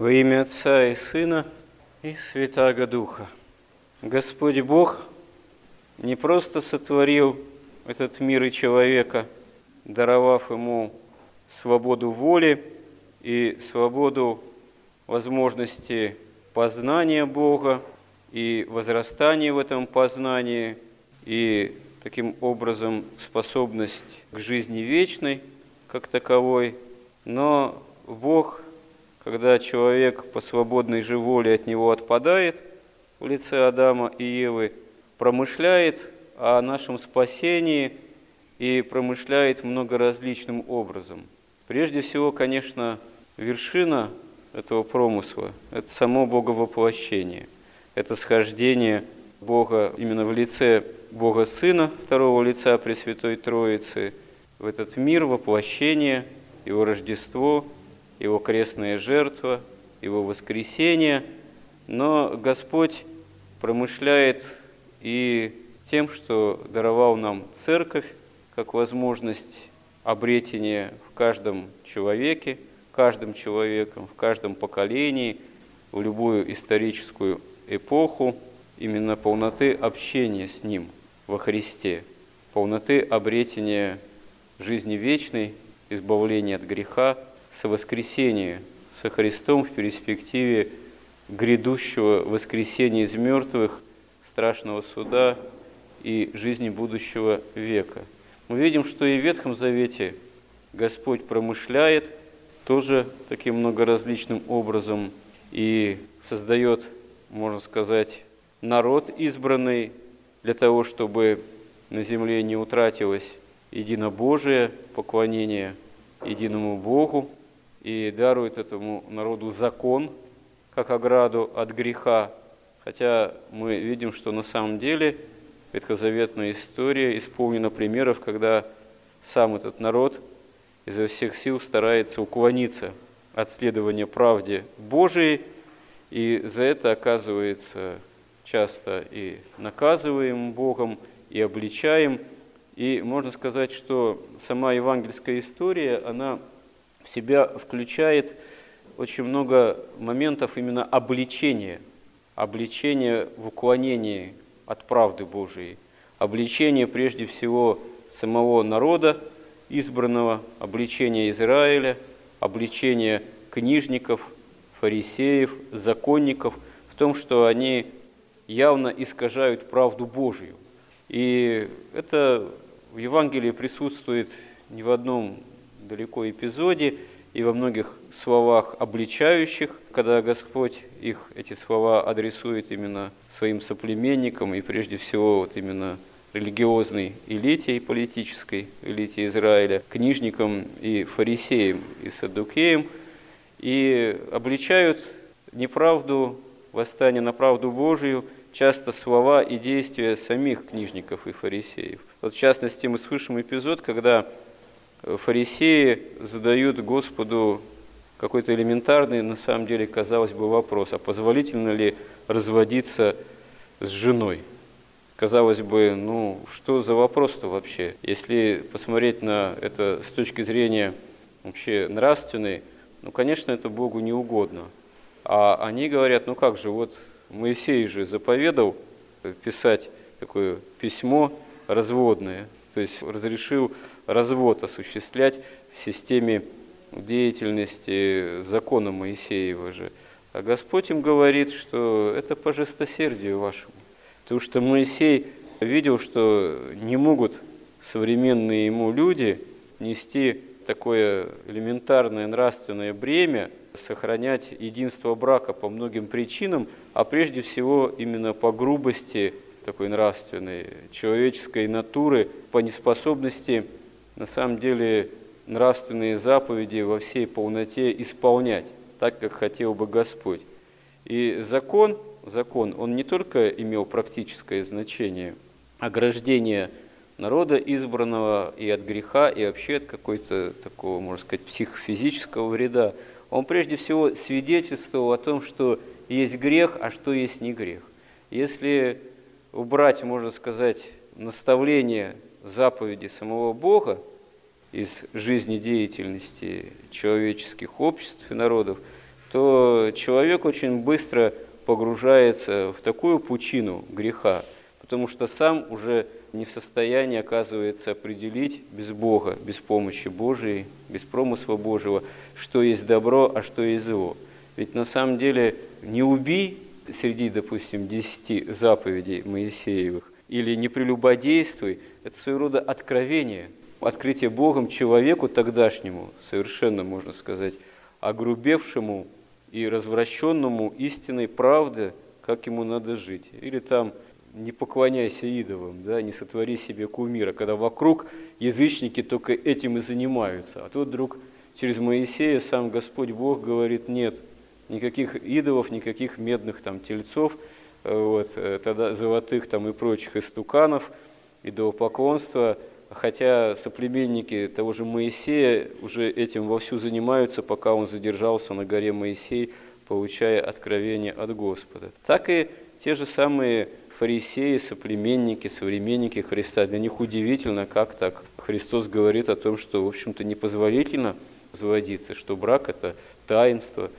Во имя Отца и Сына и Святаго Духа. Господь Бог не просто сотворил этот мир и человека, даровав ему свободу воли и свободу возможности познания Бога и возрастания в этом познании, и таким образом способность к жизни вечной как таковой. Но Бог, когда человек по свободной же воле от него отпадает в лице Адама и Евы, промышляет о нашем спасении и промышляет многоразличным образом. Прежде всего, конечно, вершина этого промысла – это само Боговоплощение, это схождение Бога именно в лице Бога Сына, второго лица Пресвятой Троицы, в этот мир воплощение, Его Рождество, Его крестная жертва, Его воскресение. Но Господь промышляет и тем, что даровал нам церковь, как возможность обретения в каждом человеке, каждым человеком, в каждом поколении, в любую историческую эпоху, именно полноты общения с Ним во Христе, полноты обретения жизни вечной, избавления от греха, со воскресения со Христом в перспективе грядущего воскресения из мертвых, страшного суда и жизни будущего века. Мы видим, что и в Ветхом Завете Господь промышляет тоже таким многоразличным образом и создает, можно сказать, народ избранный для того, чтобы на земле не утратилось единобожие, поклонение единому Богу, и дарует этому народу закон, как ограду от греха. Хотя мы видим, что на самом деле ветхозаветная история исполнена примеров, когда сам этот народ изо всех сил старается уклониться от следования правде Божией, и за это оказывается часто и наказываем Богом, и обличаем. И можно сказать, что сама евангельская история, она в себя включает очень много моментов именно обличения, обличения в уклонении от правды Божией, обличения прежде всего самого народа избранного, обличения Израиля, обличения книжников, фарисеев, законников в том, что они явно искажают правду Божию. И это в Евангелии присутствует не в одном далеко эпизоде и во многих словах обличающих, когда Господь их, эти слова адресует именно своим соплеменникам и прежде всего вот именно религиозной элите и политической элите Израиля, книжникам и фарисеям и саддукеям, и обличают неправду, восстание на правду Божию – часто слова и действия самих книжников и фарисеев. Вот в частности, мы слышим эпизод, когда фарисеи задают Господу какой-то элементарный, на самом деле, казалось бы, вопрос, а позволительно ли разводиться с женой? Казалось бы, ну что за вопрос-то вообще? Если посмотреть на это с точки зрения вообще нравственной, ну, конечно, это Богу не угодно. А они говорят, ну как же, вот Моисей же заповедал писать такое письмо разводное, то есть разрешил развод осуществлять в системе деятельности закона Моисеева же. А Господь им говорит, что это по жестосердию вашему. Потому что Моисей видел, что не могут современные ему люди нести такое элементарное нравственное бремя, сохранять единство брака по многим причинам, а прежде всего именно по грубости такой нравственной, человеческой натуры, по неспособности на самом деле нравственные заповеди во всей полноте исполнять, так, как хотел бы Господь. И закон, закон, он не только имел практическое значение, ограждение народа избранного и от греха, и вообще от какой-то такого, можно сказать, психофизического вреда, он прежде всего свидетельствовал о том, что есть грех, а что есть не грех. Если убрать, можно сказать, наставление заповеди самого Бога из жизнедеятельности человеческих обществ и народов, то человек очень быстро погружается в такую пучину греха, потому что сам уже не в состоянии, оказывается, определить без Бога, без помощи Божией, без промысла Божьего, что есть добро, а что есть зло. Ведь на самом деле не убий среди, допустим, десяти заповедей Моисеевых или не прелюбодействуй, это своего рода откровение, открытие Богом человеку тогдашнему, совершенно, можно сказать, огрубевшему и развращенному истинной правды, как ему надо жить. Или там не поклоняйся идолам, да, не сотвори себе кумира, когда вокруг язычники только этим и занимаются. А тут вдруг через Моисея сам Господь Бог говорит, нет, никаких идолов, никаких медных там тельцов, вот, э, тогда золотых там и прочих истуканов, идолопоклонства, хотя соплеменники того же Моисея уже этим вовсю занимаются, пока он задержался на горе Моисей, получая откровение от Господа. Так и те же самые фарисеи, соплеменники, современники Христа. Для них удивительно, как так Христос говорит о том, что, в общем-то, непозволительно заводиться, что брак – это таинство,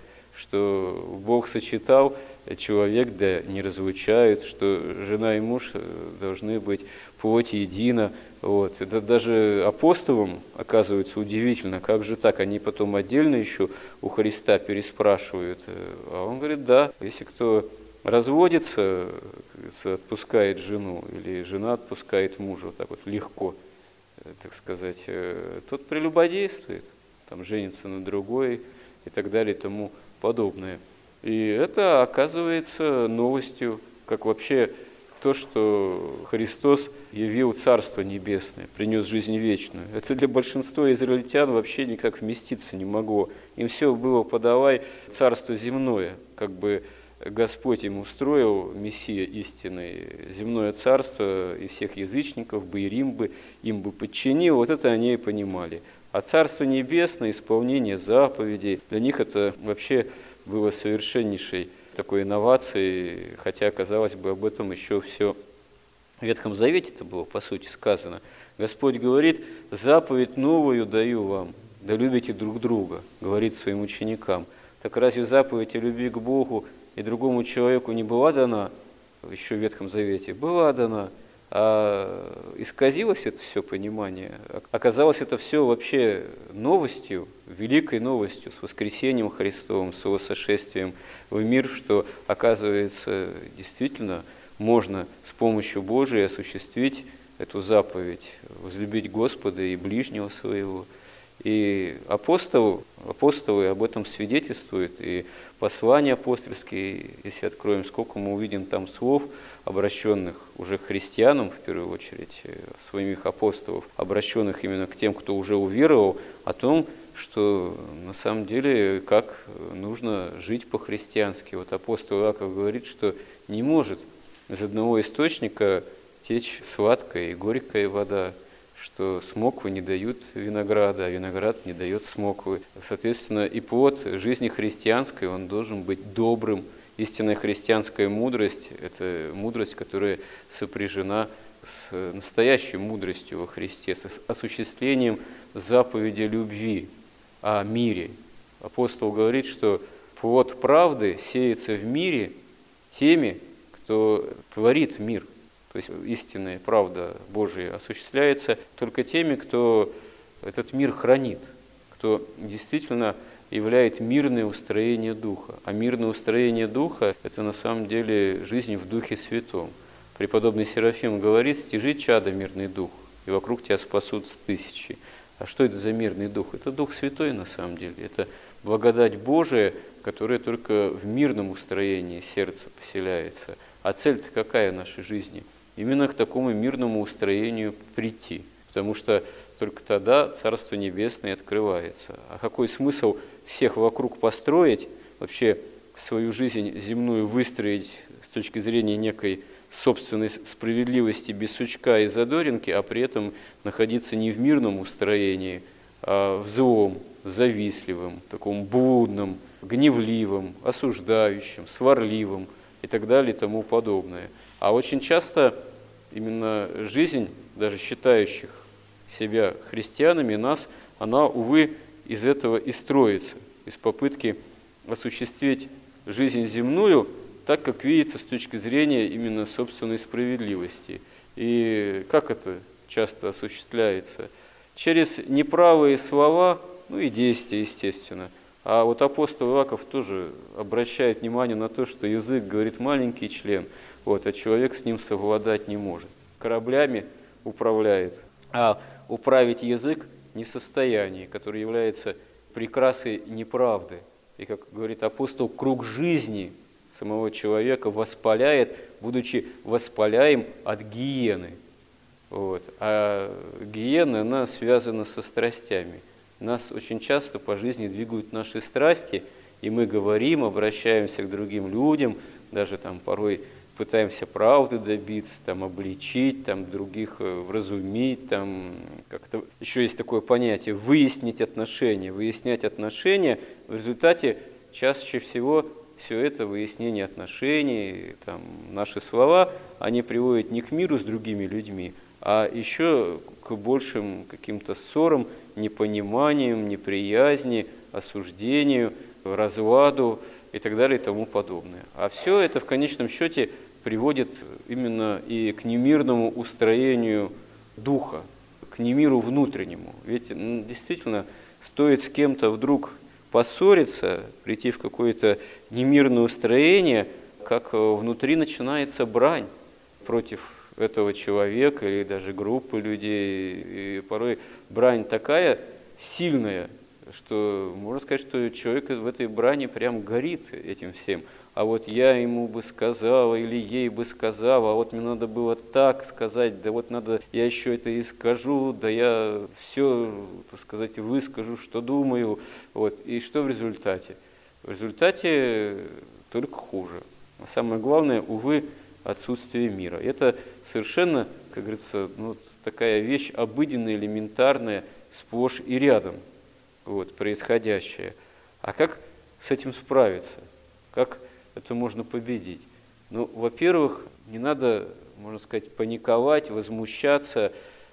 что Бог сочетал человек, да не разлучают, что жена и муж должны быть плоть едина. Вот. Это даже апостолам оказывается удивительно, как же так, они потом отдельно еще у Христа переспрашивают. А он говорит, да, если кто разводится, отпускает жену, или жена отпускает мужа вот так вот легко, э, так сказать, э, тот прелюбодействует, там женится на другой и так далее и тому подобное. И это оказывается новостью, как вообще то, что Христос явил Царство Небесное, принес жизнь вечную. Это для большинства израильтян вообще никак вместиться не могло. Им все было подавай Царство земное, как бы Господь им устроил, Мессия истинный, земное царство и всех язычников бы, и Рим бы им бы подчинил, вот это они и понимали. А Царство Небесное, исполнение заповедей, для них это вообще было совершеннейшей такой инновацией, хотя, казалось бы, об этом еще все в Ветхом Завете это было, по сути, сказано. Господь говорит, заповедь новую даю вам, да любите друг друга, говорит своим ученикам. Так разве заповедь о любви к Богу и другому человеку не была дана, еще в Ветхом Завете, была дана, а исказилось это все понимание, оказалось это все вообще новостью, великой новостью, с воскресением Христовым, с его сошествием в мир, что, оказывается, действительно можно с помощью Божией осуществить эту заповедь, возлюбить Господа и ближнего своего – и апостол, апостолы об этом свидетельствуют, и послания апостольские, если откроем, сколько мы увидим там слов, обращенных уже к христианам, в первую очередь, э, своих апостолов, обращенных именно к тем, кто уже уверовал, о том, что на самом деле как нужно жить по-христиански. Вот апостол Иаков говорит, что не может из одного источника течь сладкая и горькая вода, что смоквы не дают винограда, а виноград не дает смоквы. Соответственно, и плод жизни христианской, он должен быть добрым. Истинная христианская мудрость – это мудрость, которая сопряжена с настоящей мудростью во Христе, с осуществлением заповеди любви о мире. Апостол говорит, что плод правды сеется в мире теми, кто творит мир – то есть истинная правда Божия осуществляется только теми, кто этот мир хранит, кто действительно являет мирное устроение Духа. А мирное устроение Духа – это на самом деле жизнь в Духе Святом. Преподобный Серафим говорит, стяжи чада мирный Дух, и вокруг тебя спасутся тысячи. А что это за мирный Дух? Это Дух Святой на самом деле. Это благодать Божия, которая только в мирном устроении сердца поселяется. А цель-то какая в нашей жизни – именно к такому мирному устроению прийти. Потому что только тогда Царство Небесное открывается. А какой смысл всех вокруг построить, вообще свою жизнь земную выстроить с точки зрения некой собственной справедливости без сучка и задоринки, а при этом находиться не в мирном устроении, а в злом, завистливом, таком блудном, гневливом, осуждающем, сварливом и так далее и тому подобное – а очень часто именно жизнь, даже считающих себя христианами, нас, она, увы, из этого и строится, из попытки осуществить жизнь земную так, как видится с точки зрения именно собственной справедливости. И как это часто осуществляется? Через неправые слова, ну и действия, естественно. А вот апостол Иаков тоже обращает внимание на то, что язык говорит маленький член, вот, а человек с ним совладать не может. Кораблями управляет, а управить язык не в состоянии, который является прекрасой неправды. И, как говорит апостол, круг жизни самого человека воспаляет, будучи воспаляем от гиены. Вот. А гиена, она связана со страстями. Нас очень часто по жизни двигают наши страсти, и мы говорим, обращаемся к другим людям, даже там порой пытаемся правды добиться, там, обличить, там, других э, вразумить, там, как-то еще есть такое понятие, выяснить отношения. Выяснять отношения, в результате чаще всего все это выяснение отношений, там, наши слова, они приводят не к миру с другими людьми, а еще к большим каким-то ссорам, непониманиям, неприязни, осуждению, разладу и так далее и тому подобное. А все это в конечном счете приводит именно и к немирному устроению духа, к немиру внутреннему. Ведь действительно стоит с кем-то вдруг поссориться, прийти в какое-то немирное устроение, как внутри начинается брань против этого человека или даже группы людей. И порой брань такая сильная, что можно сказать, что человек в этой брани прям горит этим всем – а вот я ему бы сказала или ей бы сказала, а вот мне надо было так сказать, да вот надо, я еще это и скажу, да я все, так сказать, выскажу, что думаю. Вот. И что в результате? В результате только хуже. А самое главное, увы, отсутствие мира. Это совершенно, как говорится, ну, такая вещь обыденная, элементарная, сплошь и рядом вот, происходящая. А как с этим справиться? Как это можно победить? Ну, во-первых, не надо, можно сказать, паниковать, возмущаться,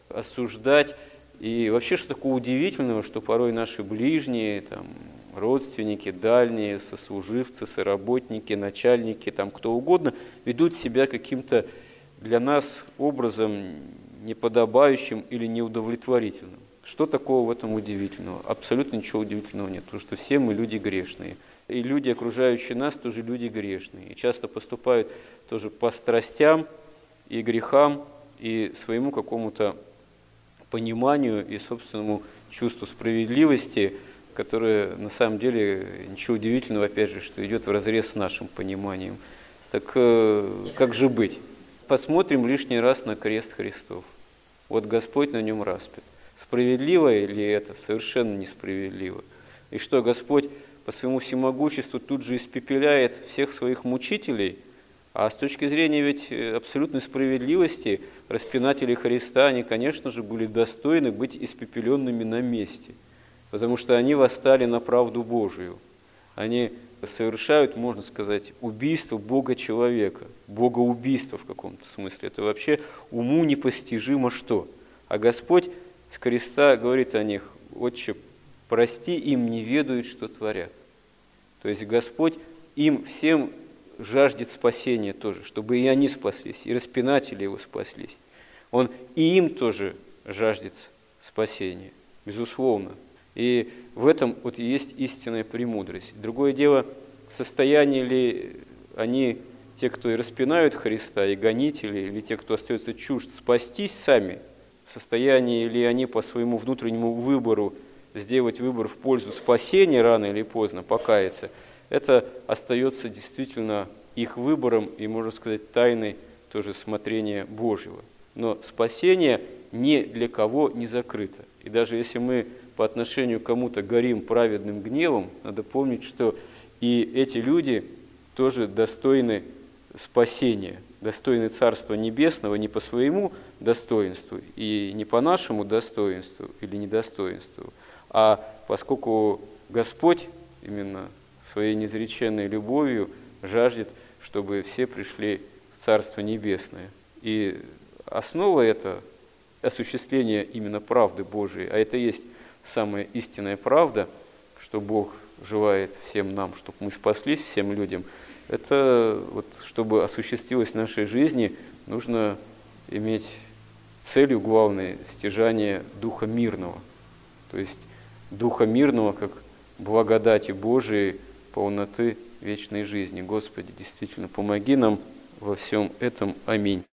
осуждать. И вообще, что такого удивительного, что порой наши ближние, там, родственники, дальние, сослуживцы, соработники, начальники, там, кто угодно, ведут себя каким-то для нас образом неподобающим или неудовлетворительным. Что такого в этом удивительного? Абсолютно ничего удивительного нет, потому что все мы люди грешные – и люди, окружающие нас, тоже люди грешные. И часто поступают тоже по страстям и грехам, и своему какому-то пониманию и собственному чувству справедливости, которое на самом деле ничего удивительного, опять же, что идет в разрез с нашим пониманием. Так э, как же быть? Посмотрим лишний раз на крест Христов. Вот Господь на нем распят. Справедливо ли это? Совершенно несправедливо. И что Господь по своему всемогуществу тут же испепеляет всех своих мучителей, а с точки зрения ведь э, абсолютной справедливости, распинатели Христа, они, конечно же, были достойны быть испепеленными на месте, потому что они восстали на правду Божию. Они совершают, можно сказать, убийство Бога-человека, Богоубийство в каком-то смысле. Это вообще уму непостижимо что. А Господь с креста говорит о них, «Отче, прости им, не ведают, что творят». То есть Господь им всем жаждет спасения тоже, чтобы и они спаслись, и распинатели его спаслись. Он и им тоже жаждет спасения, безусловно. И в этом вот и есть истинная премудрость. Другое дело, состояние ли они, те, кто и распинают Христа, и гонители, или те, кто остается чужд, спастись сами, в состоянии ли они по своему внутреннему выбору сделать выбор в пользу спасения рано или поздно, покаяться, это остается действительно их выбором и, можно сказать, тайной тоже смотрения Божьего. Но спасение ни для кого не закрыто. И даже если мы по отношению к кому-то горим праведным гневом, надо помнить, что и эти люди тоже достойны спасения, достойны Царства Небесного не по своему достоинству и не по нашему достоинству или недостоинству, а поскольку Господь именно своей незреченной любовью жаждет, чтобы все пришли в Царство Небесное. И основа это осуществление именно правды Божией, а это есть самая истинная правда, что Бог желает всем нам, чтобы мы спаслись всем людям, это вот, чтобы осуществилось в нашей жизни, нужно иметь целью главной стяжание Духа Мирного. То есть Духа Мирного как благодати Божией, полноты вечной жизни. Господи, действительно, помоги нам во всем этом. Аминь.